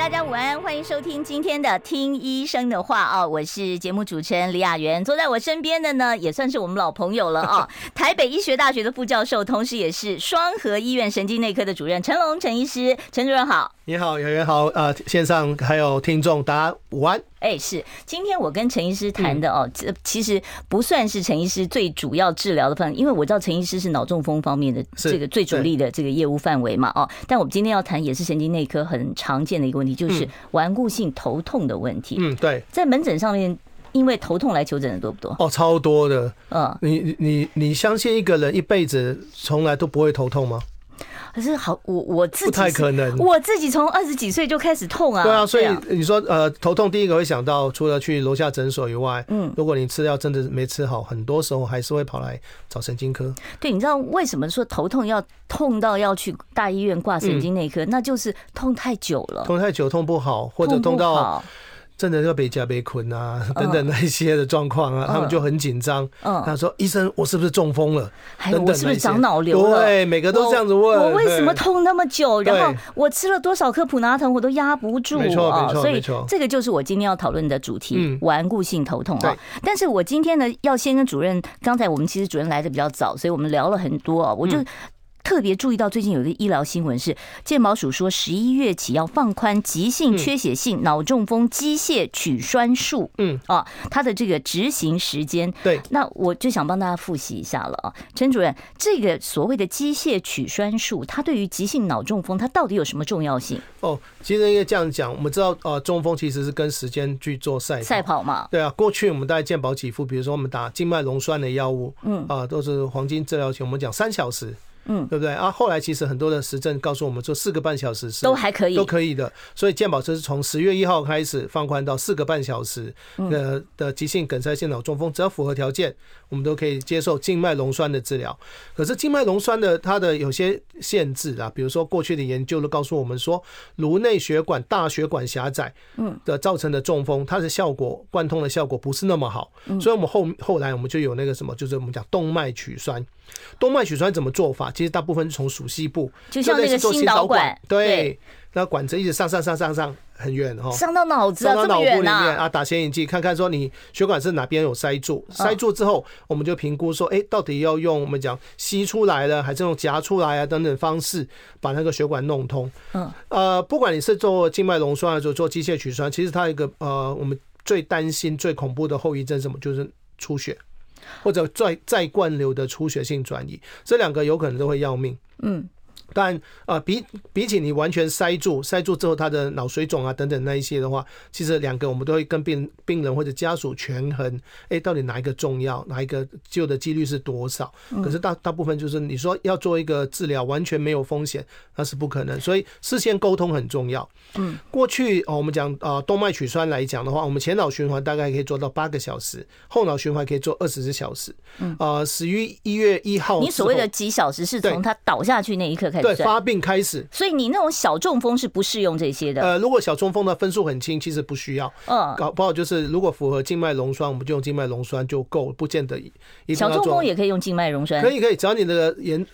大家午安，欢迎收听今天的《听医生的话》啊！我是节目主持人李雅媛，坐在我身边的呢，也算是我们老朋友了啊！台北医学大学的副教授，同时也是双河医院神经内科的主任陈龙陈医师，陈主任好。你好，演员好，呃，线上还有听众，大家午安。哎，是，今天我跟陈医师谈的哦，这其实不算是陈医师最主要治疗的范围，因为我知道陈医师是脑中风方面的这个最主力的这个业务范围嘛，哦，但我们今天要谈也是神经内科很常见的一个问题，就是顽固性头痛的问题。嗯，对，在门诊上面，因为头痛来求诊的多不多？哦，超多的。嗯，你你你相信一个人一辈子从来都不会头痛吗？可是好，我我自己不太可能。我自己从二十几岁就开始痛啊。对啊，所以你说呃头痛，第一个会想到除了去楼下诊所以外，嗯，如果你吃药真的没吃好，很多时候还是会跑来找神经科。对，你知道为什么说头痛要痛到要去大医院挂神经内科？那就是痛太久了，痛太久痛不好，或者痛到。真的要被夹被捆啊，等等那一些的状况啊，他们就很紧张。嗯，他说：“医生，我是不是中风了？我是不是长脑瘤了？”对，每个都这样子问。我为什么痛那么久？然后我吃了多少颗普拿疼，我都压不住。没错，没错，所以这个就是我今天要讨论的主题：顽固性头痛啊。但是我今天呢，要先跟主任，刚才我们其实主任来的比较早，所以我们聊了很多啊，我就。特别注意到最近有一个医疗新闻是健保署说十一月起要放宽急性缺血性脑中风机械取栓术，嗯啊，它的这个执行时间。对，那我就想帮大家复习一下了啊，陈主任，这个所谓的机械取栓术，它对于急性脑中风它到底有什么重要性？哦，其实应该这样讲，我们知道呃，中风其实是跟时间去做赛赛跑嘛。对啊，过去我们大概健保给付，比如说我们打静脉溶栓的药物，嗯啊，都是黄金治疗期，我们讲三小时。嗯，对不对啊？后来其实很多的实证告诉我们说，四个半小时是都还可以，都可以的。所以健保车是从十月一号开始放宽到四个半小时的的急性梗塞性脑中风，只要符合条件，我们都可以接受静脉溶栓的治疗。可是静脉溶栓的它的有些限制啊，比如说过去的研究都告诉我们说，颅内血管大血管狭窄，嗯的造成的中风，它的效果贯通的效果不是那么好。所以我们后后来我们就有那个什么，就是我们讲动脉取栓。动脉血栓怎么做法？其实大部分是从属膝部，就像那个心导管，对，那管子一直上上上上上很远哈，上到脑子，上到脑部里面啊，打显影剂看看说你血管是哪边有塞住，塞住之后我们就评估说，哎，到底要用我们讲吸出来了，还是用夹出来啊等等方式把那个血管弄通。嗯，呃，不管你是做静脉溶栓还是做机械取栓，其实它一个呃，我们最担心、最恐怖的后遗症什么？就是出血。或者再再灌流的出血性转移，这两个有可能都会要命。嗯。但呃，比比起你完全塞住，塞住之后他的脑水肿啊等等那一些的话，其实两个我们都会跟病病人或者家属权衡，哎、欸，到底哪一个重要，哪一个救的几率是多少？可是大大部分就是你说要做一个治疗完全没有风险，那是不可能，所以事先沟通很重要。嗯，过去哦，我们讲啊，动脉取栓来讲的话，我们前脑循环大概可以做到八个小时，后脑循环可以做二十四小时。嗯，啊，始于一月一号，你所谓的几小时是从他倒下去那一刻开始。对，发病开始，所以你那种小中风是不适用这些的。呃，如果小中风的分数很轻，其实不需要。嗯，搞不好就是如果符合静脉溶栓，我们就用静脉溶栓就够，不见得一。小中风也可以用静脉溶栓，可以可以，只要你的严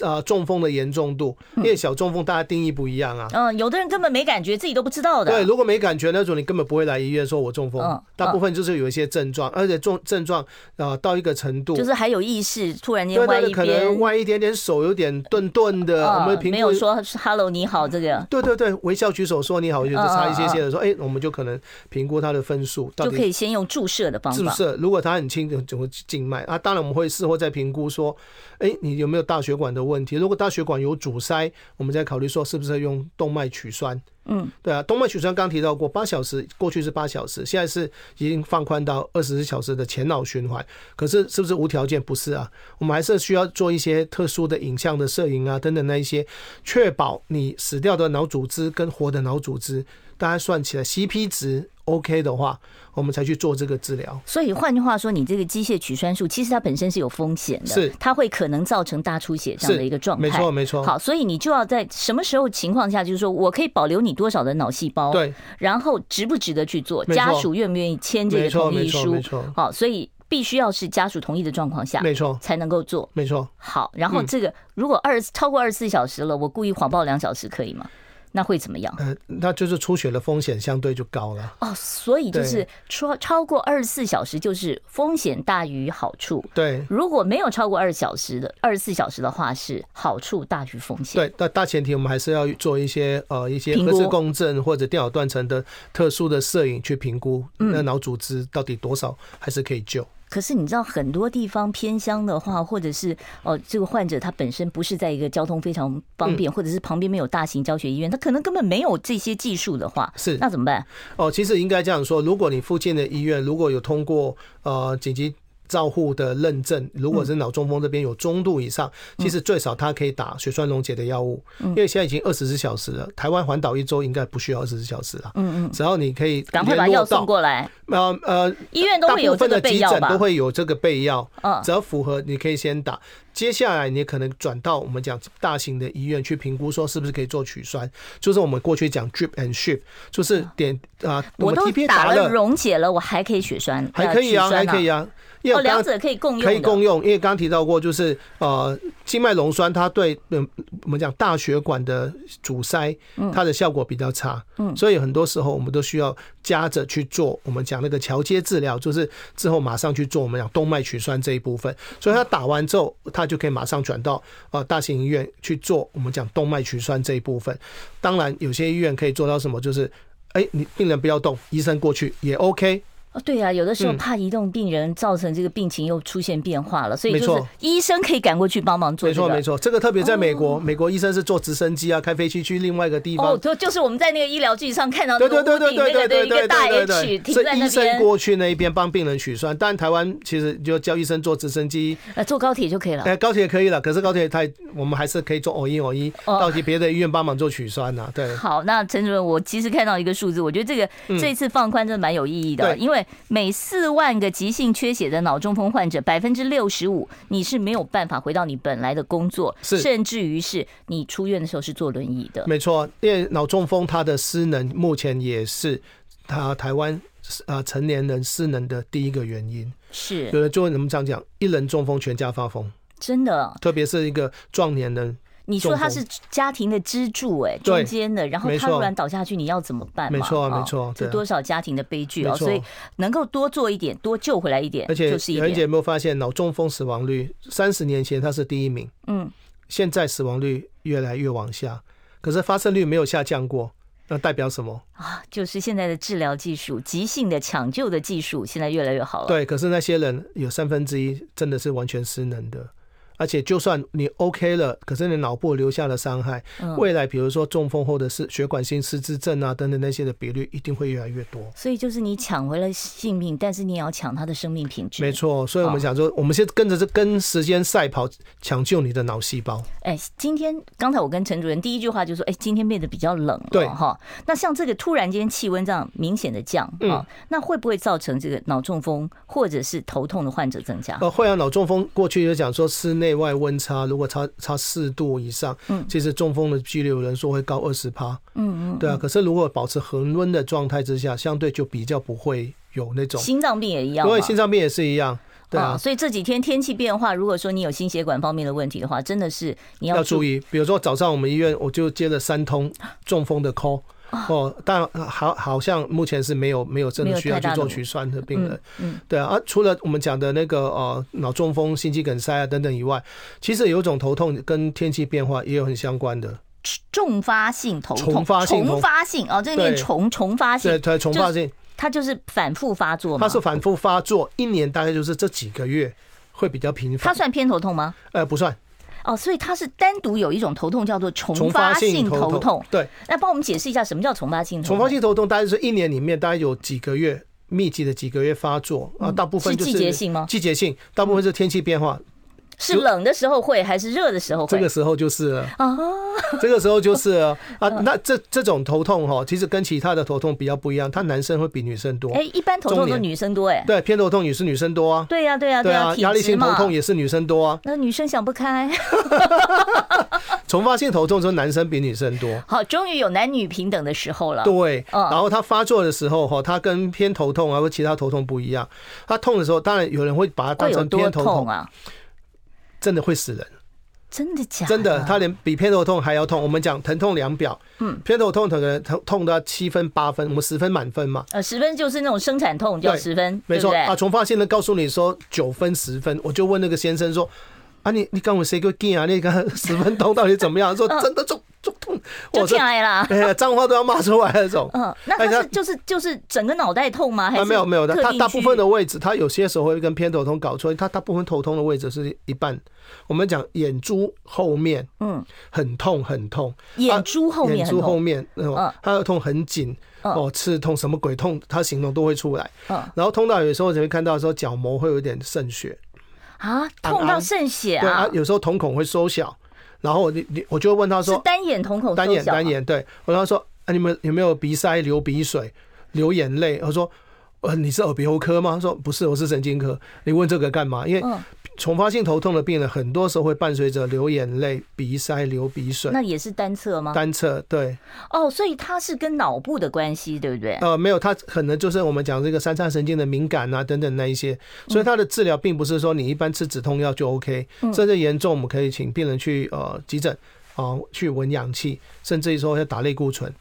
啊中风的严重度，因为小中风大家定义不一样啊。嗯，有的人根本没感觉，自己都不知道的。对，如果没感觉那种，你根本不会来医院说我中风。大部分就是有一些症状，而且重症状啊到一个程度，就是还有意识，突然间歪一边，可能歪一点点，手有点顿顿的。我们没有说。Hello，你好，这个对对对，微笑举手说你好，就差一些些的说，哎、欸，我们就可能评估他的分数，就可以先用注射的方法。注射，如果他很轻，就会静脉啊。当然，我们会事后再评估说，哎、欸，你有没有大血管的问题？如果大血管有阻塞，我们再考虑说是不是用动脉取栓。嗯，对啊，动脉血栓刚提到过，八小时过去是八小时，现在是已经放宽到二十四小时的前脑循环。可是是不是无条件？不是啊，我们还是需要做一些特殊的影像的摄影啊等等那一些，确保你死掉的脑组织跟活的脑组织大家算起来 CP 值 OK 的话，我们才去做这个治疗。所以换句话说，你这个机械取栓术其实它本身是有风险的，是它会可能造成大出血这样的一个状态。没错，没错。好，所以你就要在什么时候情况下，就是说我可以保留你多少的脑细胞？对。然后值不值得去做？家属愿不愿意签这个同意书？没错。好，所以。必须要是家属同意的状况下，没错，才能够做，没错。好，然后这个如果二超过二十四小时了，我故意谎报两小时可以吗？那会怎么样？呃，那就是出血的风险相对就高了。哦，所以就是超超过二十四小时，就是风险大于好处。对，如果没有超过二十小时的二十四小时的话，是好处大于风险。对，但大前提我们还是要做一些呃一些核磁共振或者电脑断层的特殊的摄影去评估那脑组织到底多少还是可以救。可是你知道很多地方偏乡的话，或者是哦，这个患者他本身不是在一个交通非常方便，或者是旁边没有大型教学医院，他可能根本没有这些技术的话，是那怎么办？哦，其实应该这样说，如果你附近的医院如果有通过呃紧急。照护的认证，如果是脑中风这边有中度以上，其实最少他可以打血栓溶解的药物，因为现在已经二十四小时了。台湾环岛一周应该不需要二十四小时了。嗯嗯，只要你可以赶快把药送过来。呃呃，医院都会有这个急诊都会有这个备药。嗯，只要符合，你可以先打。接下来你可能转到我们讲大型的医院去评估，说是不是可以做取栓，就是我们过去讲 drip and shift，就是点啊，我都打了溶解了，我还可以血栓，还可以啊，还可以啊。哦，两者可以共用，可以共用，因为刚刚提到过，就是呃，静脉溶栓它对嗯，我们讲大血管的阻塞，它的效果比较差，嗯，所以很多时候我们都需要夹着去做我们讲那个桥接治疗，就是之后马上去做我们讲动脉取栓这一部分，所以它打完之后，它就可以马上转到呃大型医院去做我们讲动脉取栓这一部分。当然，有些医院可以做到什么，就是哎，你病人不要动，医生过去也 OK。对啊，有的时候怕移动病人，造成这个病情又出现变化了，所以就是医生可以赶过去帮忙做。没错没错，这个特别在美国，美国医生是坐直升机啊，开飞机去另外一个地方。哦，就就是我们在那个医疗剧上看到的，对对对对对对对，一个大 H 停在那边，医生过去那一边帮病人取栓。但台湾其实就叫医生坐直升机，呃，坐高铁就可以了。哎，高铁也可以了，可是高铁太，我们还是可以坐偶一偶一到其别的医院帮忙做取栓呐。对。好，那陈主任，我其实看到一个数字，我觉得这个这一次放宽真的蛮有意义的，因为每四。万个急性缺血的脑中风患者，百分之六十五你是没有办法回到你本来的工作，甚至于是你出院的时候是坐轮椅的。没错，因为脑中风它的失能目前也是他台湾啊成年人失能的第一个原因。是，有的就会怎么讲讲，一人中风全家发疯，真的，特别是一个壮年人。你说他是家庭的支柱，哎，中间的，然后他突然倒下去，你要怎么办？没错，没错，这多少家庭的悲剧啊！所以能够多做一点，多救回来一点，而且就是一点。而且有没有发现脑中风死亡率三十年前它是第一名，嗯，现在死亡率越来越往下，可是发生率没有下降过，那代表什么啊？就是现在的治疗技术，急性的抢救的技术现在越来越好了。对，可是那些人有三分之一真的是完全失能的。而且，就算你 OK 了，可是你脑部留下了伤害，未来比如说中风或者是血管性失智症啊等等那些的比率一定会越来越多。所以就是你抢回了性命，但是你也要抢他的生命品质。没错，所以我们想说，我们先跟着这跟时间赛跑，抢救你的脑细胞。哎，今天刚才我跟陈主任第一句话就说，哎，今天变得比较冷了，对哈。那像这个突然间气温这样明显的降啊，那会不会造成这个脑中风或者是头痛的患者增加？呃，会啊，脑中风过去就讲说室内外温差如果差差四度以上，嗯，其实中风的几率有人说会高二十趴，嗯嗯，对啊。可是如果保持恒温的状态之下，相对就比较不会有那种心脏病也一样，对，心脏病也是一样，对啊。所以这几天天气变化，如果说你有心血管方面的问题的话，真的是你要注意。比如说早上我们医院我就接了三通中风的 call。哦，但好，好像目前是没有没有真的需要去做取栓的病人，嗯，嗯对啊。而除了我们讲的那个呃脑中风、心肌梗塞啊等等以外，其实有一种头痛跟天气变化也有很相关的重发性头痛，重发性，重发性哦，这个念重重发性，对对，重发性，它就是反复发作嘛，它是反复发作，一年大概就是这几个月会比较频繁。它算偏头痛吗？呃，不算。哦，所以它是单独有一种头痛叫做重发性头痛。对，那帮我们解释一下什么叫重发性头痛？重发性头痛大概是一年里面大概有几个月密集的几个月发作啊，大部分就是季节性吗？季节性，大部分是天气变化。是冷的时候会还是热的时候会？这个时候就是了啊，这个时候就是了啊。那这这种头痛哈，其实跟其他的头痛比较不一样，它男生会比女生多。哎，一般头痛都女生多哎。对，偏头痛也是女生多啊。对呀，对呀，对呀。压力性头痛也是女生多啊。那女生想不开。重发性头痛说男生比女生多。好，终于有男女平等的时候了。对，然后他发作的时候哈，他跟偏头痛啊或其他头痛不一样。他痛的时候，当然有人会把它当成偏头痛啊。真的会死人，真的假的？真的，他连比偏头痛还要痛。我们讲疼痛量表，嗯，偏头痛可能痛痛到七分八分，我们十分满分嘛。呃，十分就是那种生产痛，叫十分，没错啊。从发现呢告诉你说九分十分，我就问那个先生说啊，你你跟我谁个劲啊？那个十分钟到底怎么样？说真的中中痛，就进来了，哎呀，脏话都要骂出来那种。嗯，那他是就是就是整个脑袋痛吗？还是没有没有的，他大部分的位置，他有些时候会跟偏头痛搞错，他大部分头痛的位置是一半。我们讲眼珠后面，嗯，很痛很痛，眼珠后面，眼珠后面，嗯，他的痛很紧，哦，刺痛，什么鬼痛，他形容都会出来，嗯，然后痛到有时候你会看到说角膜会有点渗血，啊，痛到渗血啊，对啊，有时候瞳孔会缩小，然后你你我就会问他说，是单眼瞳孔单眼单眼，对，我跟他说啊，你们有没有鼻塞、流鼻水、流眼泪？我说，呃，你是耳鼻喉科吗？他说不是，我是神经科。你问这个干嘛？因为重发性头痛的病人，很多时候会伴随着流眼泪、鼻塞、流鼻水。那也是单侧吗？单侧，对。哦，所以它是跟脑部的关系，对不对？呃，没有，它可能就是我们讲这个三叉神经的敏感啊等等那一些。所以它的治疗并不是说你一般吃止痛药就 OK，甚至严重我们可以请病人去呃急诊啊去闻氧气，甚至于说要打类固醇。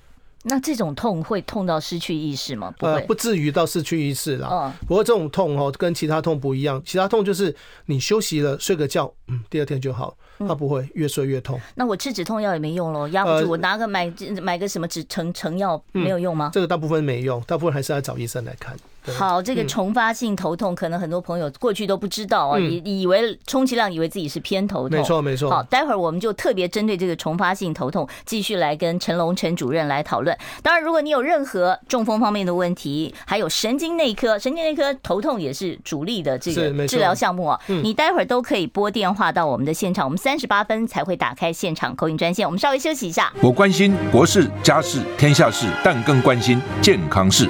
那这种痛会痛到失去意识吗？不会，呃，不至于到失去意识啦。不过这种痛哦，跟其他痛不一样。其他痛就是你休息了，睡个觉，嗯，第二天就好。它不会越睡越痛。那我吃止痛药也没用喽，压不住。我拿个买买个什么止成成药没有用吗？这个大部分没用，大部分还是要找医生来看。好，这个重发性头痛，可能很多朋友过去都不知道啊，以以为充其量以为自己是偏头痛。没错，没错。好，待会儿我们就特别针对这个重发性头痛，继续来跟陈龙陈主任来讨论。当然，如果你有任何中风方面的问题，还有神经内科，神经内科头痛也是主力的这个治疗项目啊，你待会儿都可以拨电话到我们的现场，我们三十八分才会打开现场口音专线。我们稍微休息一下。我关心国事、家事、天下事，但更关心健康事。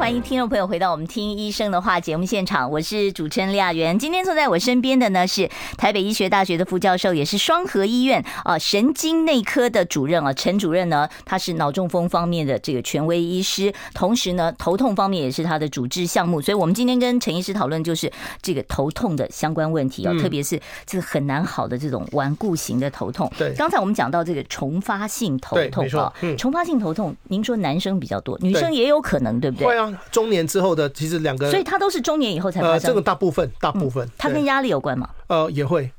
欢迎听众朋友回到我们听医生的话节目现场，我是主持人李雅媛。今天坐在我身边的呢是台北医学大学的副教授，也是双河医院啊神经内科的主任啊陈主任呢，他是脑中风方面的这个权威医师，同时呢头痛方面也是他的主治项目。所以我们今天跟陈医师讨论就是这个头痛的相关问题啊，特别是这个很难好的这种顽固型的头痛。对，刚才我们讲到这个重发性头痛啊，重发性头痛，您说男生比较多，女生也有可能，对不对？会啊。中年之后的其实两个，所以他都是中年以后才发生。呃，这个大部分大部分，他跟压力有关吗？呃，也会。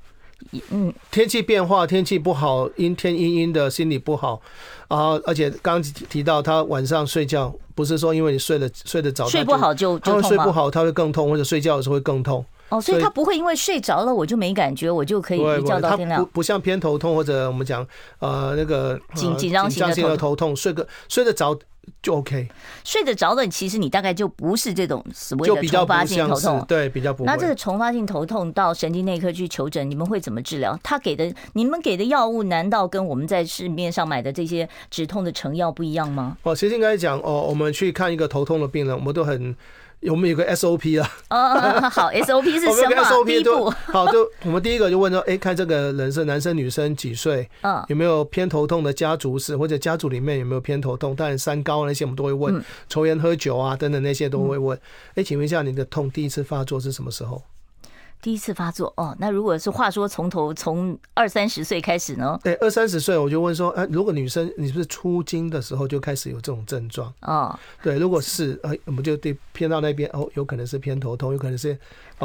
嗯，天气变化，天气不好，阴天阴阴的，心里不好。然后，而且刚刚提到他晚上睡觉，不是说因为你睡得睡得早，睡不好就就痛吗？睡不好他会更痛，或者睡觉的时候会更痛。哦，所以他不会因为睡着了我就没感觉，我就可以一觉到天亮。不不像偏头痛或者我们讲呃那个紧紧张型的头痛，睡个睡得着。就 OK，睡得着的，其实你大概就不是这种所谓的重发性头痛，对，比较不会。那这个重发性头痛到神经内科去求诊，你们会怎么治疗？他给的，你们给的药物难道跟我们在市面上买的这些止痛的成药不一样吗？哦，其实应该讲哦，我们去看一个头痛的病人，我们都很。我们有个 SOP 啊，哦，好，SOP 是 什么？SOP 第一步，好，就我们第一个就问说，哎，看这个人是男生女生几岁？嗯，有没有偏头痛的家族史，或者家族里面有没有偏头痛？当然三高那些我们都会问，抽烟喝酒啊等等那些都会问。哎，请问一下，你的痛第一次发作是什么时候？第一次发作哦，那如果是话说从头从二三十岁开始呢？对，二三十岁我就问说，哎，如果女生你是不是初经的时候就开始有这种症状？哦，对，如果是，哎，我们就对偏到那边哦，有可能是偏头痛，有可能是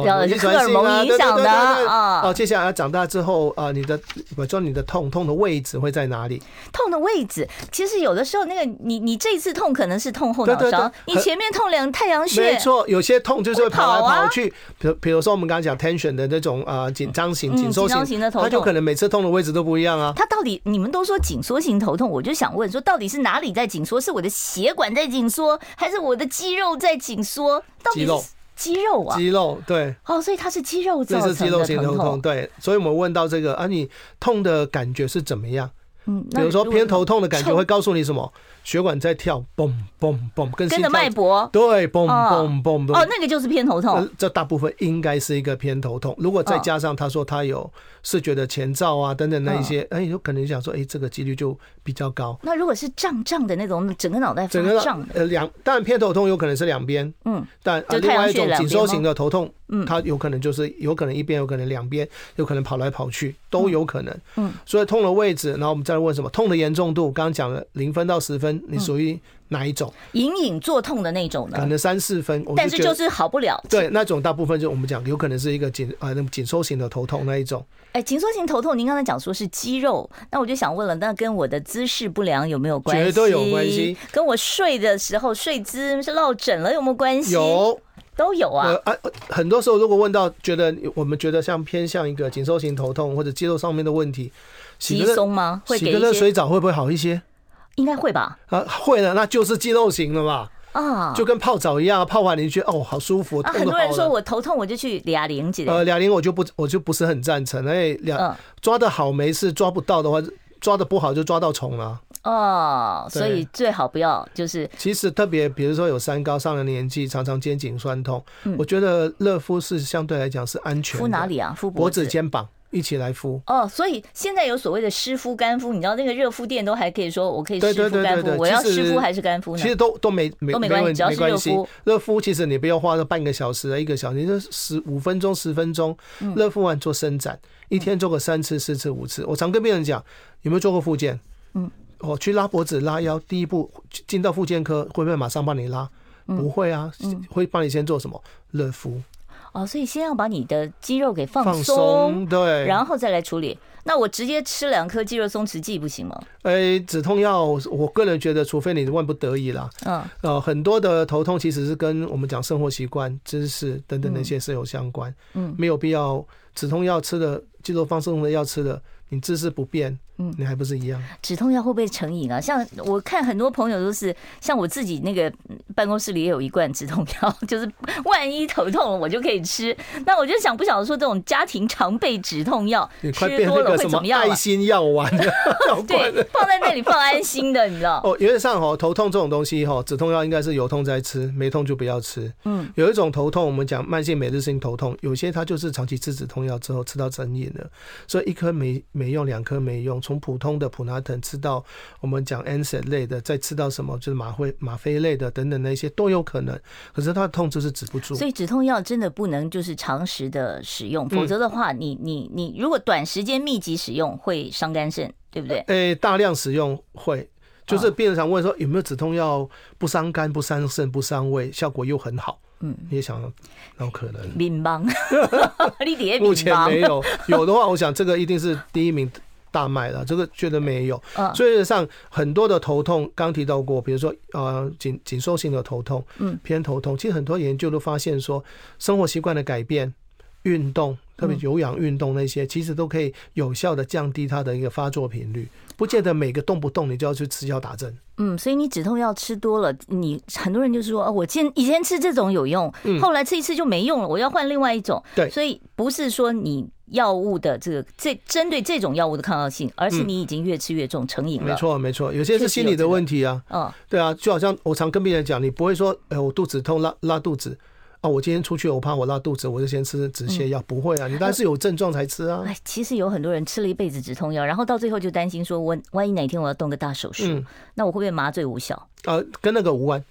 呃，荷尔蒙影响的啊。哦，接下来长大之后啊，你的我说你的痛痛的位置会在哪里？痛的位置，其实有的时候那个你你这一次痛可能是痛后脑勺，你前面痛两太阳穴。没错，有些痛就是会跑来跑去。比如比如说我们刚刚讲 tension 的那种啊紧张型、紧缩型的头痛，它就可能每次痛的位置都不一样啊。它到底你们都说紧缩型头痛，我就想问说，到底是哪里在紧缩？是我的血管在紧缩，还是我的肌肉在紧缩？到底是？肌肉啊，肌肉对哦，所以它是肌肉造成的疼痛。这是肌肉型头痛，对，所以我们问到这个啊，你痛的感觉是怎么样？嗯，比如说偏头痛的感觉会告诉你什么？血管在跳，嘣嘣嘣，跟跟着脉搏，对，嘣嘣嘣。哦，那个就是偏头痛。这大部分应该是一个偏头痛。如果再加上他说他有视觉的前兆啊等等那一些，哎，有可能想说，哎，这个几率就比较高。那如果是胀胀的那种，整个脑袋整个胀，呃，两，当然偏头痛有可能是两边，嗯，但另外一种紧缩型的头痛，嗯，它有可能就是有可能一边，有可能两边，有可能跑来跑去，都有可能。嗯，所以痛的位置，然后我们再来问什么？痛的严重度，刚刚讲了零分到十分，你属于哪一种？隐隐作痛的那种呢？可能三四分，但是就是好不了。对，那种大部分就我们讲，有可能是一个紧啊，那紧缩型的头痛那一种。哎，紧缩型头痛，您刚才讲说是肌肉，那我就想问了，那跟我的姿势不良有没有关系？绝对有关系。跟我睡的时候睡姿是落枕了有没有关系？有，都有啊。啊，很多时候如果问到，觉得我们觉得像偏向一个紧缩型头痛或者肌肉上面的问题，洗个松吗？会洗个热水澡会不会好一些？应该会吧？啊，会的，那就是肌肉型了吧。啊，就跟泡澡一样，泡完你就觉得哦，好舒服。啊，很多人说我头痛，我就去哑铃姐。呃，哑铃我就不，我就不是很赞成。哎，两抓的好没事，抓不到的话，抓的不好就抓到虫了。哦，所以最好不要就是。其实特别，比如说有三高、上了年纪，常常肩颈酸痛，我觉得热敷是相对来讲是安全。敷哪里啊？敷脖子、肩膀。一起来敷哦，所以现在有所谓的湿敷、干敷，你知道那个热敷店都还可以说，我可以湿敷、干敷，我要湿敷还是干敷呢？其实都都没没都没关系，只要是热敷。热敷其实你不要花个半个小时、一个小时，你就十五分钟、十分钟，热敷完做伸展，一天做个三次、四次、五次。我常跟病人讲，有没有做过复健？嗯，哦，去拉脖子、拉腰，第一步进到复健科会不会马上帮你拉？不会啊，会帮你先做什么？热敷。哦，所以先要把你的肌肉给放松，对，然后再来处理。那我直接吃两颗肌肉松弛剂不行吗？哎，止痛药，我个人觉得，除非你万不得已啦。嗯，呃，很多的头痛其实是跟我们讲生活习惯、知识等等那些是有相关。嗯，没有必要止痛药吃的，肌肉放松的药吃的。你姿势不变，嗯，你还不是一样？止痛药会不会成瘾啊？像我看很多朋友都是，像我自己那个办公室里也有一罐止痛药，就是万一头痛了我就可以吃。那我就想不晓得说这种家庭常备止痛药吃多了会怎么样？爱心药丸，对，放在那里放安心的，你知道？哦，原则上哈，头痛这种东西哈，止痛药应该是有痛再吃，没痛就不要吃。嗯，有一种头痛，我们讲慢性每日性头痛，有些它就是长期吃止痛药之后吃到成瘾了，所以一颗没。没用，两颗没用。从普通的普拿疼吃到我们讲 NSAID 类的，再吃到什么就是吗啡吗啡类的等等那些都有可能。可是它的痛就是止不住。所以止痛药真的不能就是长时的使用，否则的话你，你你你如果短时间密集使用会伤肝肾，对不对？诶，大量使用会，就是病人常问说有没有止痛药不伤肝、不伤肾、不伤胃，效果又很好。嗯，你也想，有可能。民邦，目前没有，有的话，我想这个一定是第一名大卖了。这个觉得没有。所以上很多的头痛，刚提到过，比如说呃紧紧缩性的头痛，嗯，偏头痛，其实很多研究都发现说，生活习惯的改变，运动，特别有氧运动那些，其实都可以有效的降低它的一个发作频率。不见得每个动不动你就要去吃药打针。嗯，所以你止痛药吃多了，你很多人就是说，哦，我前以前吃这种有用，后来吃一次就没用了，我要换另外一种。对，所以不是说你药物的这个这针对这种药物的抗药性，而是你已经越吃越重成瘾了。没错，没错，有些是心理的问题啊。嗯，对啊，就好像我常跟病人讲，你不会说，哎，我肚子痛拉拉肚子。哦，我今天出去，我怕我拉肚子，我就先吃止泻药。不会啊，你当然是有症状才吃啊。哎，其实有很多人吃了一辈子止痛药，然后到最后就担心说，我万一哪天我要动个大手术，那我会不会麻醉无效？呃，跟那个无关，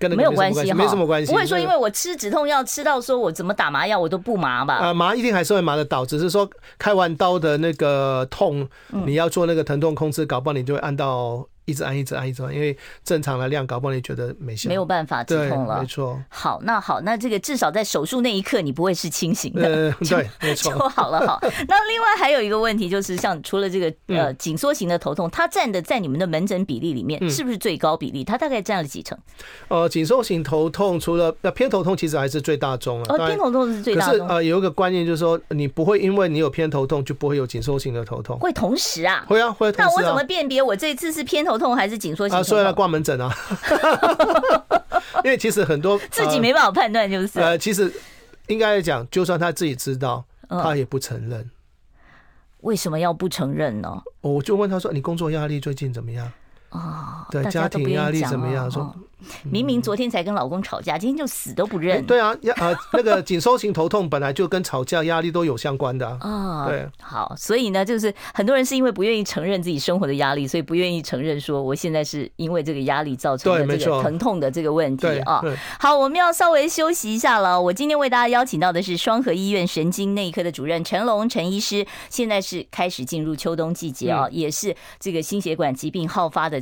没有关系，没什么关系。不会说因为我吃止痛药吃到说我怎么打麻药我都不麻吧？呃，麻一定还是会麻的到，只是说开完刀的那个痛，你要做那个疼痛控制，搞不好你就会按到。一直按，一直按，一直按，因为正常的量，搞不好你觉得没效，没有办法止痛了。没错。好，那好，那这个至少在手术那一刻，你不会是清醒的。呃，对，没错。就好了好。那另外还有一个问题就是，像除了这个呃紧缩型的头痛，它占的在你们的门诊比例里面是不是最高比例？它大概占了几成？呃，紧缩型头痛除了那偏头痛，其实还是最大宗了。哦，偏头痛是最大宗。可是呃，有一个观念就是说，你不会因为你有偏头痛就不会有紧缩型的头痛。会同时啊？会啊，会。那我怎么辨别我这次是偏头？头痛还是紧缩型？啊，所以要挂门诊啊，因为其实很多自己没办法判断，就是呃，其实应该来讲，就算他自己知道，他也不承认。为什么要不承认呢？我就问他说：“你工作压力最近怎么样？”啊，对，家庭压力怎么样？说。明明昨天才跟老公吵架，今天就死都不认。对啊，压呃 那个紧缩型头痛本来就跟吵架压力都有相关的啊。对，好，所以呢，就是很多人是因为不愿意承认自己生活的压力，所以不愿意承认说我现在是因为这个压力造成的这个疼痛的这个问题啊。好，我们要稍微休息一下了。我今天为大家邀请到的是双河医院神经内科的主任陈龙陈医师。现在是开始进入秋冬季节啊，也是这个心血管疾病好发的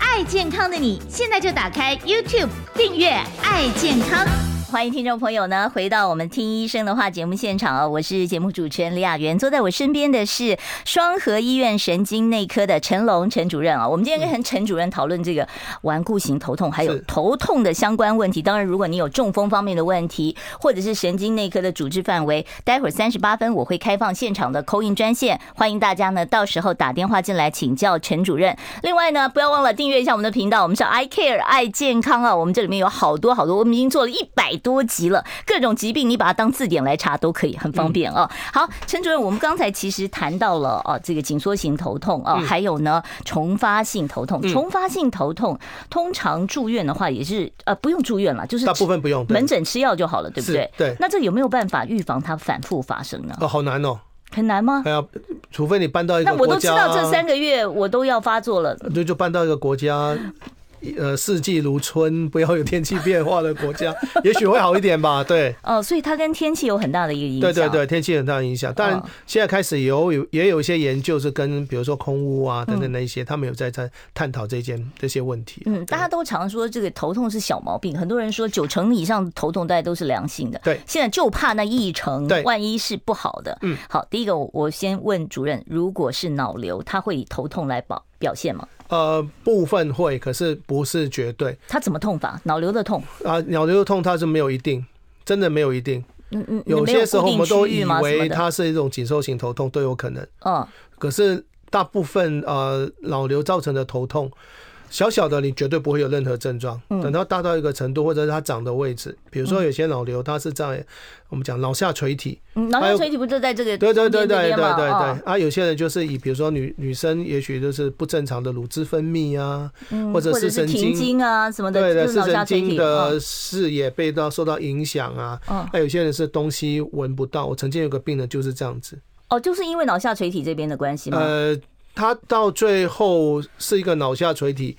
爱健康的你，现在就打开 YouTube 订阅“爱健康”。欢迎听众朋友呢回到我们听医生的话节目现场啊！我是节目主持人李雅媛，坐在我身边的是双河医院神经内科的陈龙陈主任啊。我们今天跟陈主任讨论这个顽固型头痛还有头痛的相关问题。当然，如果你有中风方面的问题，或者是神经内科的主治范围，待会儿三十八分我会开放现场的 call in 专线，欢迎大家呢到时候打电话进来请教陈主任。另外呢，不要忘了订阅一下我们的频道，我们是 I Care 爱健康啊。我们这里面有好多好多，我们已经做了一百。多极了，各种疾病你把它当字典来查都可以，很方便啊。好，陈主任，我们刚才其实谈到了啊，这个紧缩型头痛啊，还有呢重发性头痛。重发性头痛通常住院的话也是呃不用住院了，就是大部分不用，门诊吃药就好了，对不对？对。那这有没有办法预防它反复发生呢？哦，好难哦，很难吗？哎呀除非你搬到一个国家，那我都知道这三个月我都要发作了，就就搬到一个国家。呃，四季如春，不要有天气变化的国家，也许会好一点吧。对，哦，所以它跟天气有很大的一个影响。对对对，天气很大的影响。当然，现在开始有有也有一些研究是跟比如说空屋啊等等那些，他们有在在探讨这件这些问题。嗯，大家都常说这个头痛是小毛病，很多人说九成以上头痛大家都是良性的。对，现在就怕那一成，万一是不好的。嗯，好，第一个我先问主任，如果是脑瘤，他会以头痛来保表现吗？呃，部分会，可是不是绝对。他怎么痛法？脑瘤的痛啊，脑瘤的痛它是没有一定，真的没有一定。嗯嗯，有些时候我们都以为它是一种紧缩型头痛都有可能。嗯，可是大部分呃脑瘤造成的头痛。小小的你绝对不会有任何症状，等到大到一个程度，或者是它长的位置，比如说有些脑瘤，它是在我们讲脑下垂体，脑下垂体不就在这个？对对对对对对对。啊，有些人就是以比如说女女生，也许就是不正常的乳汁分泌啊，或者是神经啊什么的，对对，视神经的视野被到受到影响啊。那有些人是东西闻不到，我曾经有个病人就是这样子。哦，就是因为脑下垂体这边的关系吗？呃。它到最后是一个脑下垂体，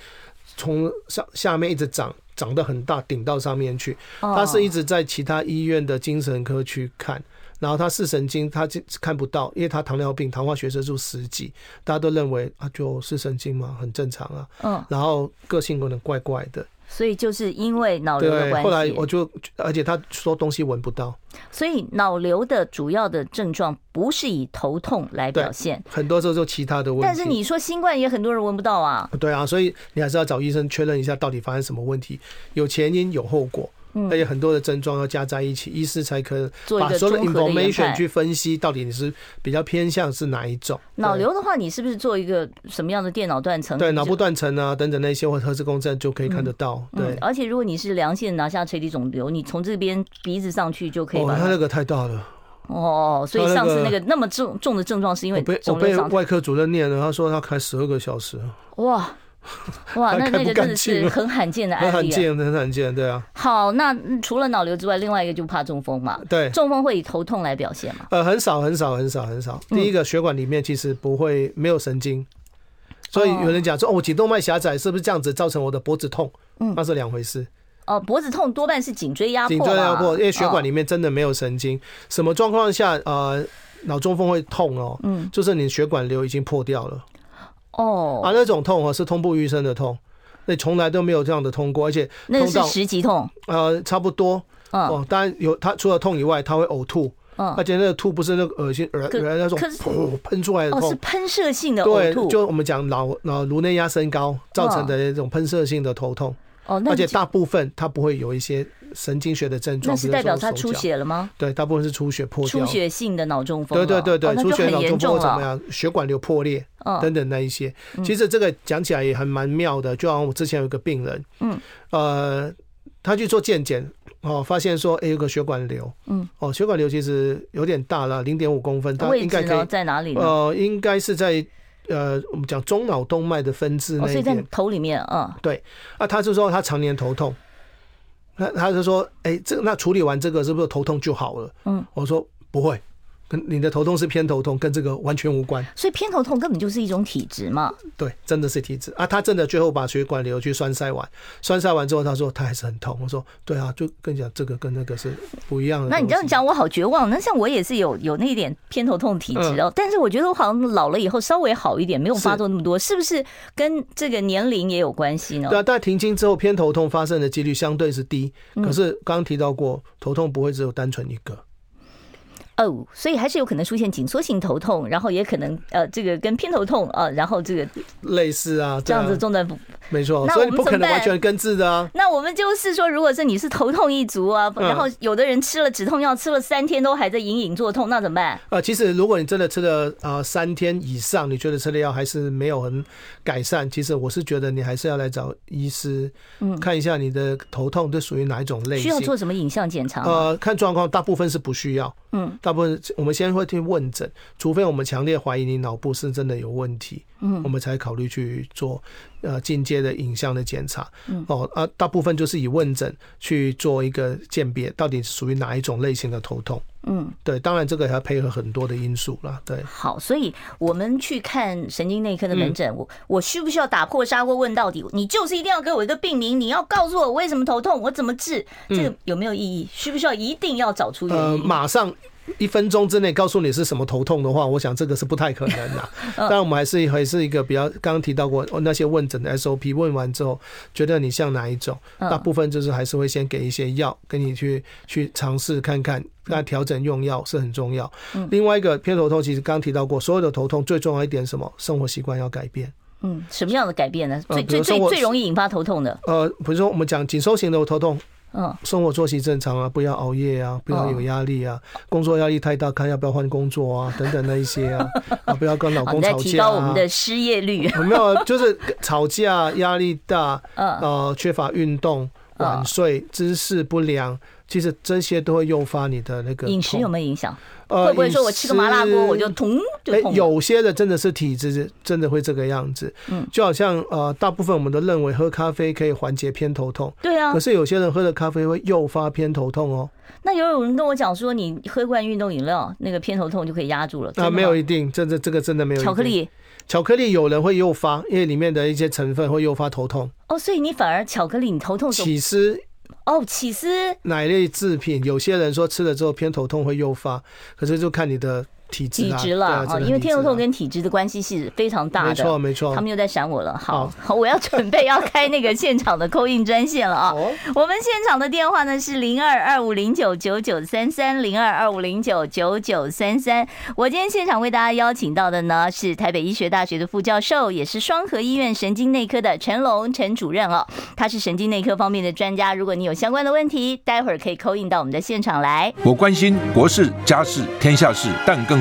从上下面一直长，长得很大，顶到上面去。他是一直在其他医院的精神科去看，然后他视神经他看不到，因为他糖尿病，糖化血色素十几，大家都认为啊，就视神经嘛，很正常啊。嗯，然后个性可能怪怪的。所以就是因为脑瘤的关系，后来我就，而且他说东西闻不到，所以脑瘤的主要的症状不是以头痛来表现，很多时候就其他的问题。但是你说新冠也很多人闻不到啊，对啊，所以你还是要找医生确认一下到底发生什么问题，有前因有后果。而且很多的症状要加在一起，医师才可以把所有的 information 去分析，到底你是比较偏向是哪一种。脑瘤的话，你是不是做一个什么样的电脑断层？对，脑部断层啊等等那些，或核磁共振就可以看得到。对，而且如果你是良性拿下垂体肿瘤，你从这边鼻子上去就可以。哦，他那个太大了。哦，所以上次那个那么重重的症状是因为我被我被外科主任念了，他说他开十二个小时。哇。哇，那那个真的是很罕见的案例，很罕见，很罕见，对啊。好，那除了脑瘤之外，另外一个就怕中风嘛。对，中风会以头痛来表现嘛？呃，很少，很少，很少，很少。第一个血管里面其实不会没有神经，所以有人讲说，哦，我颈动脉狭窄是不是这样子造成我的脖子痛？嗯，那是两回事。哦，脖子痛多半是颈椎压迫，颈椎压迫，因为血管里面真的没有神经。什么状况下呃脑中风会痛哦？嗯，就是你血管瘤已经破掉了。哦，啊，那种痛啊是痛不欲生的痛，那从来都没有这样的痛过，而且那是十级痛。呃，差不多。哦，当然有，他除了痛以外，他会呕吐。嗯，而且那个吐不是那个恶心，而而那种噗喷出来的痛，是喷射性的。对，就我们讲脑脑颅内压升高造成的那种喷射性的头痛。哦，而且大部分它不会有一些神经学的症状，那是代表它出血了吗？对，大部分是出血破掉，出血性的脑中风。对对对对，出血脑中风怎么样？血管瘤破裂等等那一些。其实这个讲起来也很蛮妙的，就好像我之前有个病人，嗯，呃，他去做健检，哦，发现说，哎，有个血管瘤，嗯，哦，血管瘤其实有点大了，零点五公分，它应该可以在哪里？呃，应该是在。呃，我们讲中脑动脉的分支那边，所以在头里面，嗯，对，啊，他就说他常年头痛，那他就说，哎，这那处理完这个是不是头痛就好了？嗯，我说不会。跟你的头痛是偏头痛，跟这个完全无关。所以偏头痛根本就是一种体质嘛。对，真的是体质啊！他真的最后把血管瘤去栓塞完，栓塞完之后，他说他还是很痛。我说对啊，就跟你讲，这个跟那个是不一样的。那你这样讲，我好绝望。那像我也是有有那一点偏头痛体质哦，嗯、但是我觉得我好像老了以后稍微好一点，没有发作那么多，是，是不是跟这个年龄也有关系呢？对啊，但停经之后偏头痛发生的几率相对是低。可是刚刚提到过，头痛不会只有单纯一个。哦，所以还是有可能出现紧缩性头痛，然后也可能呃，这个跟偏头痛啊，然后这个类似啊，这样子中断没错，所以不可能完全根治的啊。那我们就是说，如果是你是头痛一族啊，然后有的人吃了止痛药吃了三天都还在隐隐作痛，那怎么办？呃，其实如果你真的吃了呃三天以上，你觉得吃的药还是没有很改善，其实我是觉得你还是要来找医师，嗯，看一下你的头痛都属于哪一种类型，需要做什么影像检查？呃，看状况，大部分是不需要，嗯。大部分我们先会去问诊，除非我们强烈怀疑你脑部是真的有问题，嗯，我们才考虑去做呃进阶的影像的检查，嗯，哦啊，大部分就是以问诊去做一个鉴别，到底是属于哪一种类型的头痛，嗯，对，当然这个还要配合很多的因素啦，对。好，所以我们去看神经内科的门诊，我我需不需要打破砂锅问到底？你就是一定要给我一个病名，你要告诉我为什么头痛，我怎么治？这个有没有意义？需不需要一定要找出原因？呃，马上。一分钟之内告诉你是什么头痛的话，我想这个是不太可能的。当然，我们还是还是一个比较刚刚提到过那些问诊的 SOP，问完之后觉得你像哪一种，大部分就是还是会先给一些药，跟你去去尝试看看，那调整用药是很重要。另外一个偏头痛，其实刚刚提到过，所有的头痛最重要一点什么？生活习惯要改变。嗯，什么样的改变呢？最最最最容易引发头痛的？呃，比如说我们讲紧缩型的头痛。嗯，生活作息正常啊，不要熬夜啊，不要有压力啊，工作压力太大，看要不要换工作啊，等等那一些啊，啊，不要跟老公吵架啊。提高我们的失业率。没有，就是吵架、压力大，呃，缺乏运动、晚睡、姿势不良，其实这些都会诱发你的那个。饮食有没有影响？呃会不会说我吃个麻辣锅我就痛？哎，有些的真的是体质，真的会这个样子。嗯，就好像呃，大部分我们都认为喝咖啡可以缓解偏头痛。对啊。可是有些人喝的咖啡会诱发偏头痛哦。那有有人跟我讲说，你喝罐运动饮料，那个偏头痛就可以压住了。啊，没有一定，这这这个真的没有。巧克力，巧克力有人会诱发，因为里面的一些成分会诱发头痛。哦，所以你反而巧克力你头痛起司。哦，起司奶类制品，有些人说吃了之后偏头痛会诱发，可是就看你的。体质了啊，因为偏头痛跟体质的关系是非常大的。没错，没错。他们又在闪我了，好，好，我要准备要开那个现场的 call in 专线了啊。我们现场的电话呢是零二二五零九九九三三零二二五零九九九三三。我今天现场为大家邀请到的呢是台北医学大学的副教授，也是双和医院神经内科的陈龙陈主任哦。他是神经内科方面的专家，如果你有相关的问题，待会儿可以 call in 到我们的现场来。我关心国事、家事、天下事，但更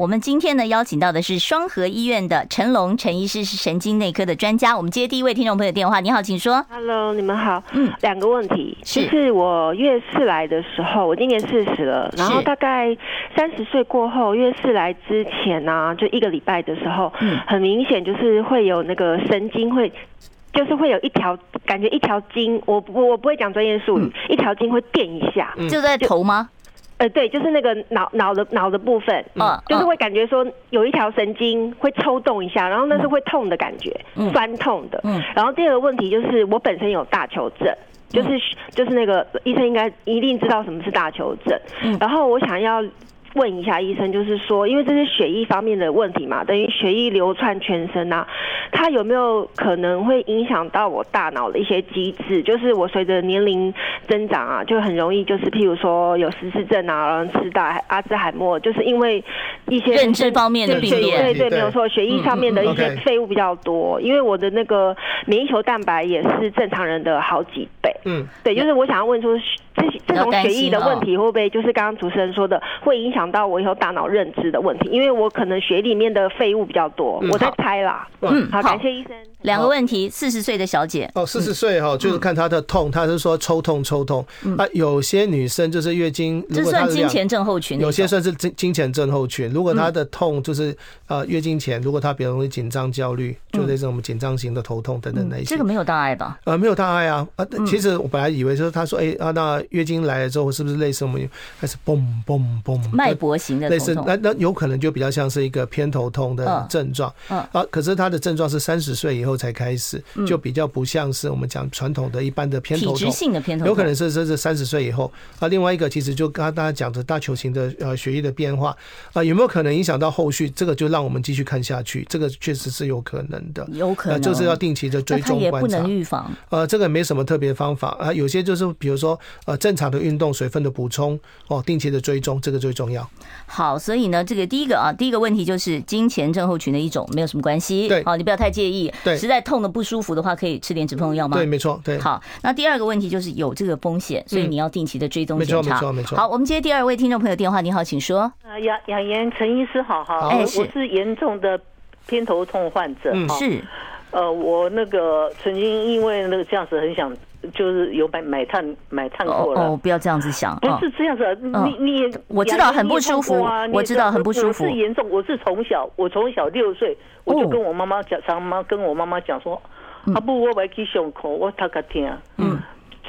我们今天呢邀请到的是双河医院的陈龙陈医师，是神经内科的专家。我们接第一位听众朋友电话，你好，请说。Hello，你们好。嗯，两个问题，是就是我月事来的时候，我今年四十了，然后大概三十岁过后，月事来之前呢、啊，就一个礼拜的时候，嗯，很明显就是会有那个神经会，就是会有一条感觉一条筋，我我我不会讲专业术语，嗯、一条筋会电一下，就在头吗？呃，对，就是那个脑脑的脑的部分，嗯，就是会感觉说有一条神经会抽动一下，然后那是会痛的感觉，嗯，酸痛的，嗯，然后第二个问题就是我本身有大球症，就是就是那个医生应该一定知道什么是大球症，嗯，然后我想要。问一下医生，就是说，因为这是血液方面的问题嘛，等于血液流窜全身呐、啊，它有没有可能会影响到我大脑的一些机制？就是我随着年龄增长啊，就很容易就是譬如说有失智症啊，然后痴呆、阿兹海默，就是因为一些认知方面的病变，对对，没有错，血液上面的一些废物比较多，因为我的那个免疫球蛋白也是正常人的好几倍。嗯，对，就是我想要问出。这这种血液的问题会不会就是刚刚主持人说的，会影响到我以后大脑认知的问题？因为我可能血里面的废物比较多，我在猜啦。嗯，好，感谢医生。两个问题，四十岁的小姐哦，四十岁哈，就是看她的痛，她是说抽痛抽痛。啊，有些女生就是月经，这算经前症候群，有些算是经经前症候群。如果她的痛就是呃月经前，如果她比较容易紧张焦虑，就类似我们紧张型的头痛等等那些。这个没有大碍吧？呃，没有大碍啊。啊，其实我本来以为就是她说，哎啊，那月经来了之后是不是类似我们开始嘣嘣嘣脉搏型的类似？那那有可能就比较像是一个偏头痛的症状。嗯啊，可是她的症状是三十岁以后才开始。就比较不像是我们讲传统的一般的偏头痛，性的偏头痛，有可能是这是三十岁以后啊。另外一个其实就刚刚大家讲的大球型的呃血液的变化啊，有没有可能影响到后续？这个就让我们继续看下去，这个确实是有可能的，有可能就是要定期的追踪观察。也不能预防，呃，这个没什么特别方法啊。有些就是比如说呃正常的运动、水分的补充哦，定期的追踪，这个最重要。好，所以呢，这个第一个啊，第一个问题就是金钱症候群的一种，没有什么关系。对，好，你不要太介意。对，实在痛的不舒服的话，可以吃点止痛药吗？对，没错。对，好，那第二个问题就是有这个风险，所以你要定期的追踪检查。没错，没错，没错。好，我们接第二位听众朋友电话，你好，请说。呃，杨杨言陈医师，好好。哎，我是严重的偏头痛患者。嗯，是。呃，我那个曾经因为那个这样子很想。就是有买买炭买炭过了。哦，不要这样子想，不是这样子，你你也我知道很不舒服啊，我知道很不舒服，是严重。我是从小，我从小六岁，我就跟我妈妈讲，常妈跟我妈妈讲说，啊不，我去胸口，我他个天，嗯，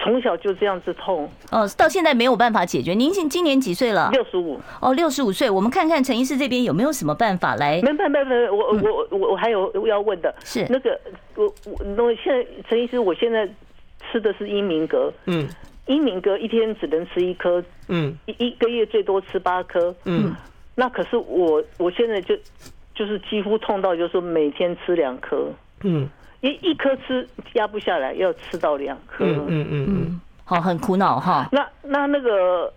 从小就这样子痛，哦，到现在没有办法解决。您今今年几岁了？六十五。哦，六十五岁，我们看看陈医师这边有没有什么办法来？没办法，没有，我我我我还有要问的，是。那个我我那现在陈医师，我现在。吃的是英明格，嗯，英明格一天只能吃一颗，嗯，一一个月最多吃八颗，嗯，那可是我我现在就就是几乎痛到就是说每天吃两颗，嗯，一一颗吃压不下来，要吃到两颗，嗯嗯嗯，好，很苦恼哈。那那那个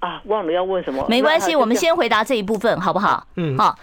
啊，忘了要问什么，没关系，我们先回答这一部分好不好？嗯，好。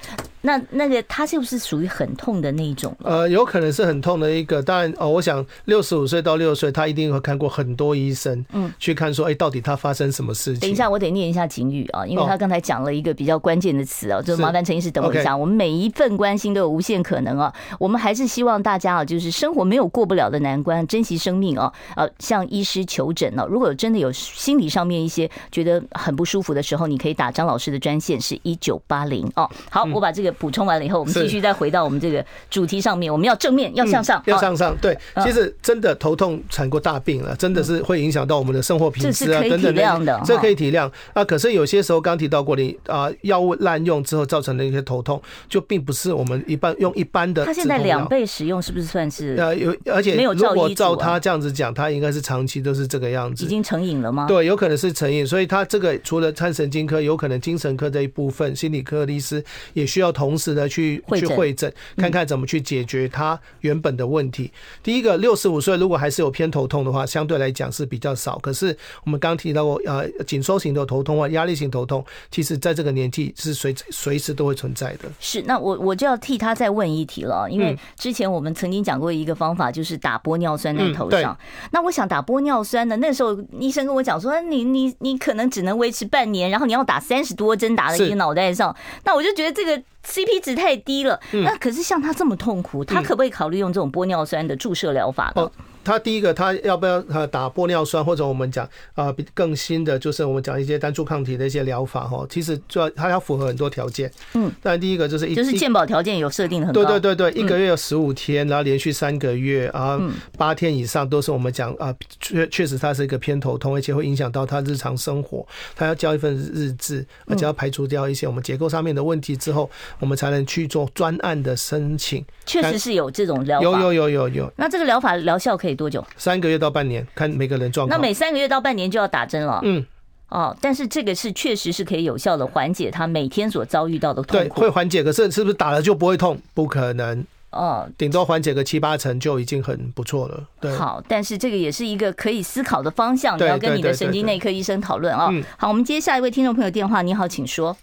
那那个他是不是属于很痛的那一种？呃，有可能是很痛的一个。当然哦，我想六十五岁到六十岁，他一定会看过很多医生，嗯，去看说，哎，到底他发生什么事情？等一下，我得念一下警语啊，因为他刚才讲了一个比较关键的词啊，就麻烦陈医师等我一下。我们每一份关心都有无限可能啊，我们还是希望大家啊，就是生活没有过不了的难关，珍惜生命啊，呃，向医师求诊呢。如果真的有心理上面一些觉得很不舒服的时候，你可以打张老师的专线是一九八零哦。好，我把这个。补充完了以后，我们继续再回到我们这个主题上面。我们要正面，要向上，要向上。对，其实真的头痛产过大病了，真的是会影响到我们的生活品质啊，等等的。这可以体谅啊。可是有些时候刚提到过你啊，药物滥用之后造成的一些头痛，就并不是我们一般用一般的。他现在两倍使用，是不是算是？呃，有而且没有。如果照他这样子讲，他应该是长期都是这个样子，已经成瘾了吗？对，有可能是成瘾。所以他这个除了看神经科，有可能精神科这一部分，心理科的医师也需要投。同时呢去去会诊，看看怎么去解决他原本的问题。第一个，六十五岁如果还是有偏头痛的话，相对来讲是比较少。可是我们刚提到过，呃，紧缩型的头痛啊压力型头痛，其实在这个年纪是随随时都会存在的。是，那我我就要替他再问一题了，因为之前我们曾经讲过一个方法，就是打玻尿酸在头上。那我想打玻尿酸呢，那时候医生跟我讲说，你你你可能只能维持半年，然后你要打三十多针打在一个脑袋上。那我就觉得这个 CP 值太低了。那可是像他这么痛苦，他可不可以考虑用这种玻尿酸的注射疗法呢？他第一个，他要不要呃打玻尿酸，或者我们讲啊，比更新的就是我们讲一些单株抗体的一些疗法哈。其实主要它要符合很多条件，嗯，但第一个就是一就是健保条件有设定的很高，对对对对，一个月有十五天，然后连续三个月啊，八天以上都是我们讲啊，确确实它是一个偏头痛，而且会影响到他日常生活，他要交一份日志，而且要排除掉一些我们结构上面的问题之后，我们才能去做专案的申请。确实是有这种疗法，有有有有有。那这个疗法疗效可以多久？三个月到半年，看每个人状况。那每三个月到半年就要打针了。嗯，哦，但是这个是确实是可以有效的缓解他每天所遭遇到的痛苦。对，会缓解，可是是不是打了就不会痛？不可能。哦，顶多缓解个七八成就已经很不错了。对，好，但是这个也是一个可以思考的方向，你要跟你的神经内科医生讨论啊。好，我们接下一位听众朋友电话，你好，请说。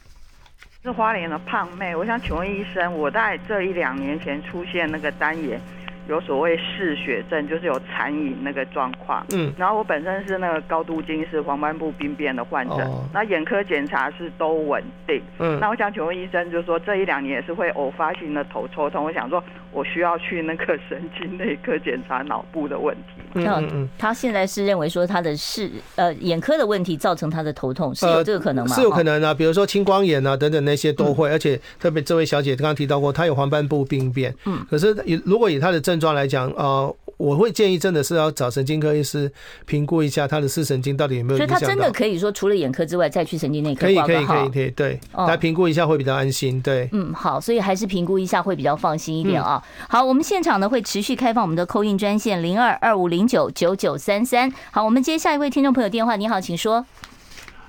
是花莲的胖妹，我想请问医生，我在这一两年前出现那个单眼，有所谓嗜血症，就是有残影那个状况。嗯，然后我本身是那个高度近视、黄斑部病变的患者，哦、那眼科检查是都稳定。嗯，那我想请问医生，就是说这一两年也是会偶发性的头抽痛，我想说我需要去那个 神经内科检查脑部的问题。嗯嗯，他现在是认为说他的视呃眼科的问题造成他的头痛，是有这个可能吗？是有可能啊，比如说青光眼啊等等那些都会，而且特别这位小姐刚刚提到过，她有黄斑部病变。嗯，可是以如果以她的症状来讲，呃。我会建议，真的是要找神经科医师评估一下他的视神经到底有没有影响。所以他真的可以说，除了眼科之外，再去神经内科可以可以可以可以对，来评估一下会比较安心。对，嗯，好，所以还是评估一下会比较放心一点啊。好，我们现场呢会持续开放我们的 call in 专线零二二五零九九九三三。好，我们接下一位听众朋友电话，你好，请说。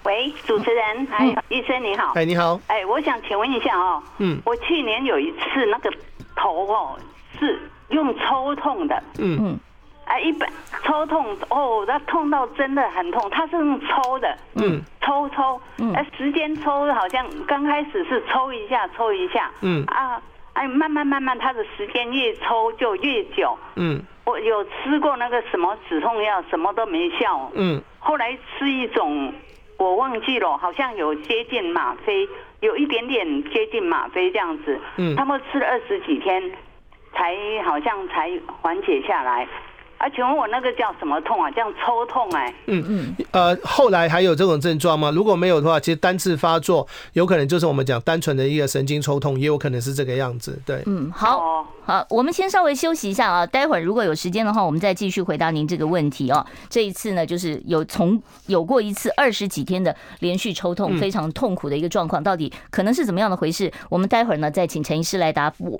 喂，主持人，哎，医生你好。哎，你好。哎，我想请问一下哦，嗯，我去年有一次那个头哦是。用抽痛的，嗯。嗯，啊，一般抽痛哦，那痛到真的很痛，他是用抽的，嗯，抽抽，嗯，哎，时间抽好像刚开始是抽一下抽一下，嗯。啊，哎，慢慢慢慢，他的时间越抽就越久，嗯，我有吃过那个什么止痛药，什么都没效，嗯，后来吃一种我忘记了，好像有接近吗啡，有一点点接近吗啡这样子，嗯，他们吃了二十几天。才好像才缓解下来，啊，请问我那个叫什么痛啊？这样抽痛哎、欸。嗯嗯。呃，后来还有这种症状吗？如果没有的话，其实单次发作有可能就是我们讲单纯的一个神经抽痛，也有可能是这个样子。对。嗯，好，好，我们先稍微休息一下啊，待会儿如果有时间的话，我们再继续回答您这个问题哦。这一次呢，就是有从有过一次二十几天的连续抽痛，非常痛苦的一个状况，到底可能是怎么样的回事？我们待会儿呢再请陈医师来答复。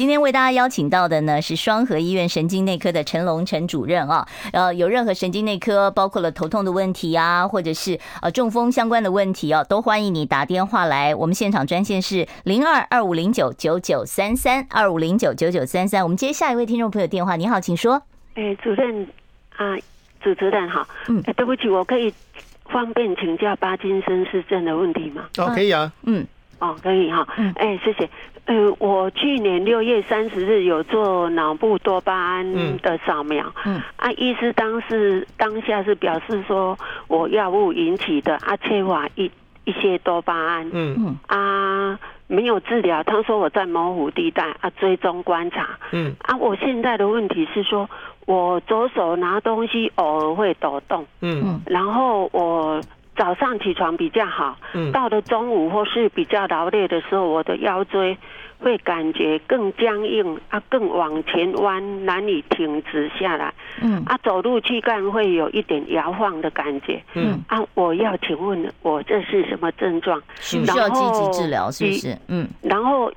今天为大家邀请到的呢是双河医院神经内科的陈龙陈主任啊，呃，有任何神经内科包括了头痛的问题啊，或者是呃中风相关的问题啊，都欢迎你打电话来。我们现场专线是零二二五零九九九三三二五零九九九三三。我们接下一位听众朋友电话，你好，请说。哎，主任啊，主持人好。嗯，哎，对不起，我可以方便请教巴金森氏症的问题吗？哦，可以啊。嗯。哦，可以哈。嗯。哎，谢谢。呃，我去年六月三十日有做脑部多巴胺的扫描，嗯，嗯啊，医师当时当下是表示说我药物引起的，阿切瓦一一些多巴胺，嗯。嗯，啊，没有治疗，他说我在模糊地带，啊，追踪观察，嗯，啊，我现在的问题是说，我左手拿东西偶尔会抖动，嗯，然后我。早上起床比较好，到了中午或是比较劳累的时候，我的腰椎会感觉更僵硬啊，更往前弯，难以挺直下来。嗯啊，走路躯干会有一点摇晃的感觉。嗯啊，我要请问，我这是什么症状？需不需要积极治疗？是不是？嗯，然后。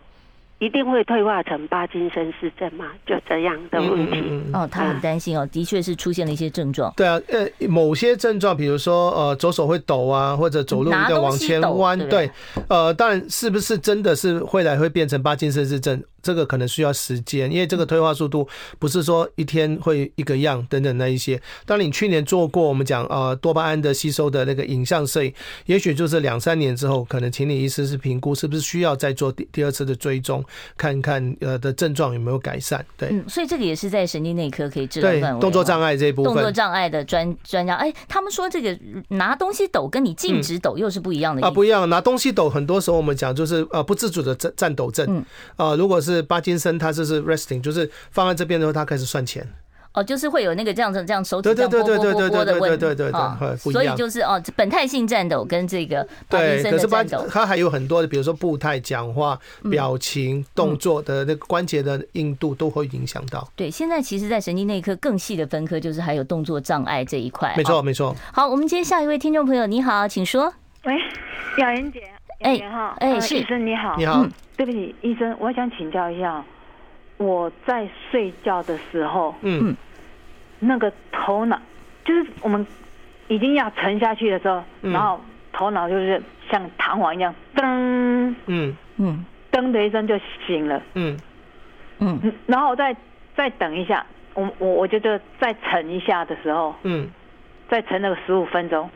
一定会退化成帕金森氏症吗？就这样的问题。嗯嗯嗯、哦，他很担心哦，的确是出现了一些症状。对啊，呃，某些症状，比如说呃，左手会抖啊，或者走路一个往前弯，对，呃，当然是不是真的是会来会变成帕金森氏症？这个可能需要时间，因为这个退化速度不是说一天会一个样等等那一些。当你去年做过我们讲呃多巴胺的吸收的那个影像摄影，也许就是两三年之后，可能请你医师是评估是不是需要再做第第二次的追踪，看看呃的症状有没有改善。对，嗯，所以这个也是在神经内科可以治疗范围。对，动作障碍这一部分，动作障碍的专专家，哎，他们说这个拿东西抖跟你静止抖又是不一样的、嗯、啊，不一样。拿东西抖，很多时候我们讲就是呃不自主的战战抖症。嗯，呃，如果是帕金森，他就是 resting，就是放在这边的时候，他开始算钱。哦，就是会有那个这样子这样手指这样拨拨拨拨的问题。所以就是哦，本态性战斗跟这个帕金森的颤抖，它还有很多的，比如说步态、讲话、表情、动作的那个关节的硬度都会影响到。对，现在其实，在神经内科更细的分科，就是还有动作障碍这一块。没错，没错。好，我们接下一位听众朋友，你好，请说。喂，小妍姐，雅妍哈，哎，是。医生你好，你好。对不起，医生，我想请教一下。我在睡觉的时候，嗯，那个头脑就是我们已经要沉下去的时候，然后头脑就是像弹簧一样，噔，嗯。嗯，噔的一声就醒了，嗯。嗯，然后再再等一下，我我我觉得再沉一下的时候，嗯，再沉那个十五分钟，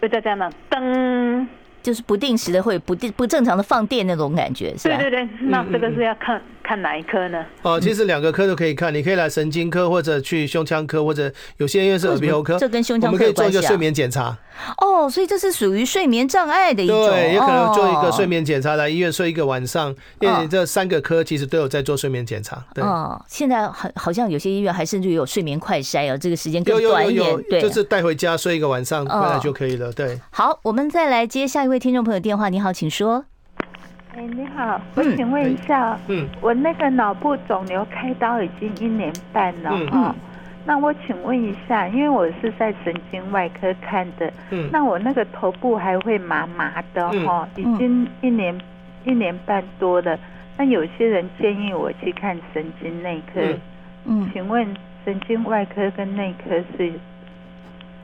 就再这样，噔。就是不定时的会不定不正常的放电那种感觉，是吧？对对对，那这个是要看看哪一科呢？哦，其实两个科都可以看，你可以来神经科或者去胸腔科，或者有些医院是耳鼻喉科，这跟胸腔科我们可以做一个睡眠检查。哦，所以这是属于睡眠障碍的一种，对，也可能做一个睡眠检查，来医院睡一个晚上，因为这三个科其实都有在做睡眠检查。对，哦，现在好好像有些医院还甚至有睡眠快筛哦，这个时间更短一点，对，就是带回家睡一个晚上回来就可以了。对，好，我们再来接下一位听众朋友电话。你好，请说。哎，你好，我请问一下，嗯，我那个脑部肿瘤开刀已经一年半了哈，那我请问一下，因为我是在神经外科看的，嗯，那我那个头部还会麻麻的哈，已经一年一年半多了，那有些人建议我去看神经内科，嗯，请问神经外科跟内科是？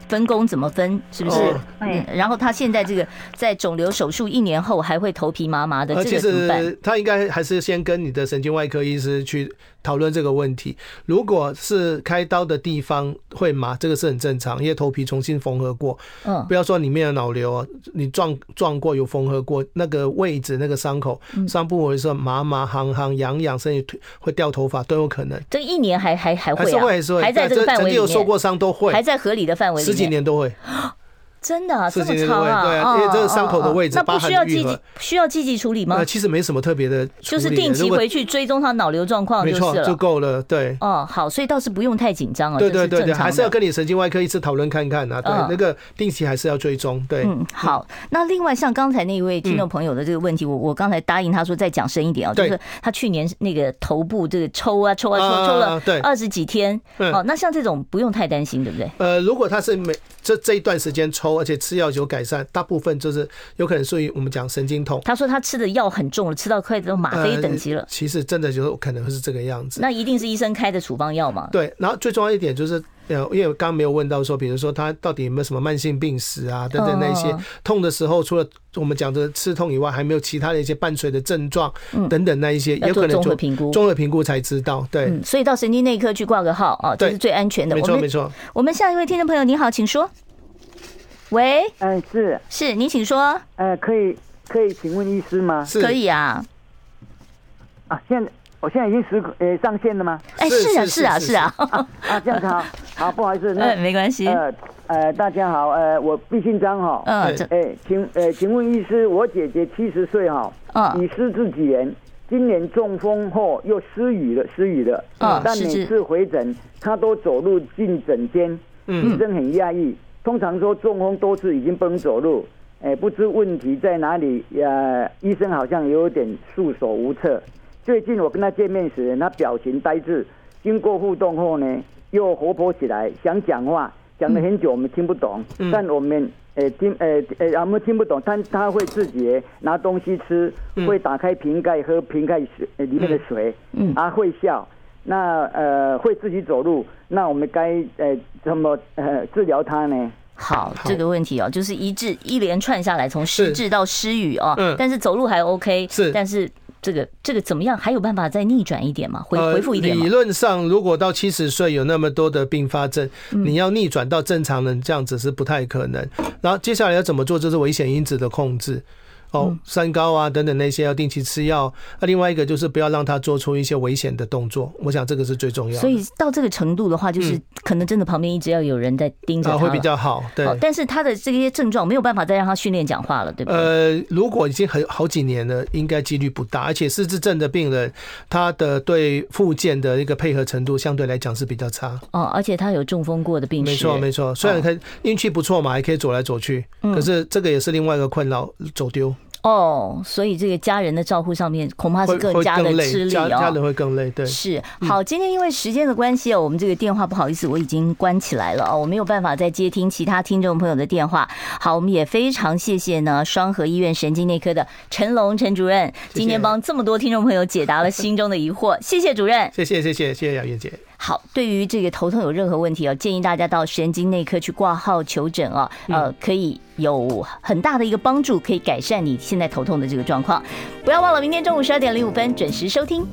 分工怎么分？是不是？嗯，然后他现在这个在肿瘤手术一年后还会头皮麻麻的，这个怎么办？他应该还是先跟你的神经外科医师去讨论这个问题。如果是开刀的地方会麻，这个是很正常，因为头皮重新缝合过。嗯，不要说里面的脑瘤，你撞撞过有缝合过，那个位置那个伤口上部位是麻麻、行行、痒痒，甚至会掉头发都有可能。这一年还还还会啊？还是会，还在这个范围有受过伤都会，还在合理的范围里面。几年都会。真的啊，这么长啊？对啊，因为这个伤口的位置，那不需要积极需要积极处理吗？那其实没什么特别的，就是定期回去追踪他脑瘤状况，没错，就够了。对，哦，好，所以倒是不用太紧张啊。对对对对，还是要跟你神经外科一次讨论看看啊。对，那个定期还是要追踪。对，嗯，好。那另外像刚才那一位听众朋友的这个问题，我我刚才答应他说再讲深一点啊，就是他去年那个头部这个抽啊抽啊抽抽了二十几天，哦，那像这种不用太担心，对不对？呃，如果他是每这这一段时间抽，而且吃药有改善，大部分就是有可能属于我们讲神经痛。他说他吃的药很重了，吃到快都吗啡等级了。呃、其实真的就可能会是这个样子。那一定是医生开的处方药嘛？对。然后最重要一点就是，呃，因为我刚刚没有问到说，比如说他到底有没有什么慢性病史啊等等那些痛的时候，除了我们讲的刺痛以外，还没有其他的一些伴随的症状等等那一些，有可能综合评估，综合评估才知道。对、嗯，所以到神经内科去挂个号啊，这是最安全的。没错没错。我们下一位听众朋友，你好，请说。喂，嗯，是是，您请说。呃，可以可以，请问医师吗？是可以啊。啊，现在我现在已经十呃上线了吗？哎，是啊，是啊，是啊。啊，这样子好，好，不好意思，那没关系。呃呃，大家好，呃，我毕姓张哈。嗯。哎，请呃，请问医师，我姐姐七十岁哈，已失智几年，今年中风后又失语了，失语了。嗯。但每次回诊，她都走路进诊间，医生很讶异。通常说中风多次已经不能走路，哎，不知问题在哪里呀？医生好像有点束手无策。最近我跟他见面时，他表情呆滞，经过互动后呢，又活泼起来，想讲话，讲了很久，我们听不懂，嗯、但我们诶、欸、听诶诶、欸欸，我们听不懂，但他会自己拿东西吃，嗯、会打开瓶盖喝瓶盖水里面的水，嗯，啊会笑，那呃会自己走路，那我们该呃怎么呃治疗他呢？好，这个问题哦，就是一致一连串下来，从失智到失语哦，嗯，但是走路还 OK，是，但是。这个这个怎么样？还有办法再逆转一点吗？回回复一点吗？理论上，如果到七十岁有那么多的并发症，你要逆转到正常人这样子是不太可能。然后接下来要怎么做？就是危险因子的控制。哦，三高啊等等那些要定期吃药。那另外一个就是不要让他做出一些危险的动作。我想这个是最重要的。所以到这个程度的话，就是可能真的旁边一直要有人在盯着他，会比较好。对。但是他的这些症状没有办法再让他训练讲话了，对不对？呃，如果已经很好几年了，应该几率不大。而且失智症的病人，他的对附件的一个配合程度相对来讲是比较差。哦，而且他有中风过的病史。没错，没错。虽然他运气不错嘛，还可以走来走去，可是这个也是另外一个困扰，走丢。哦，所以这个家人的照顾上面恐怕是更加的吃力哦。家人会更累，对。是好，今天因为时间的关系哦，我们这个电话不好意思，我已经关起来了哦，我没有办法再接听其他听众朋友的电话。好，我们也非常谢谢呢，双河医院神经内科的陈龙陈主任，今天帮这么多听众朋友解答了心中的疑惑，谢谢主任，谢谢谢谢谢谢雅月姐。好，对于这个头痛有任何问题哦，建议大家到神经内科去挂号求诊哦，呃，可以有很大的一个帮助，可以改善你现在头痛的这个状况。不要忘了，明天中午十二点零五分准时收听。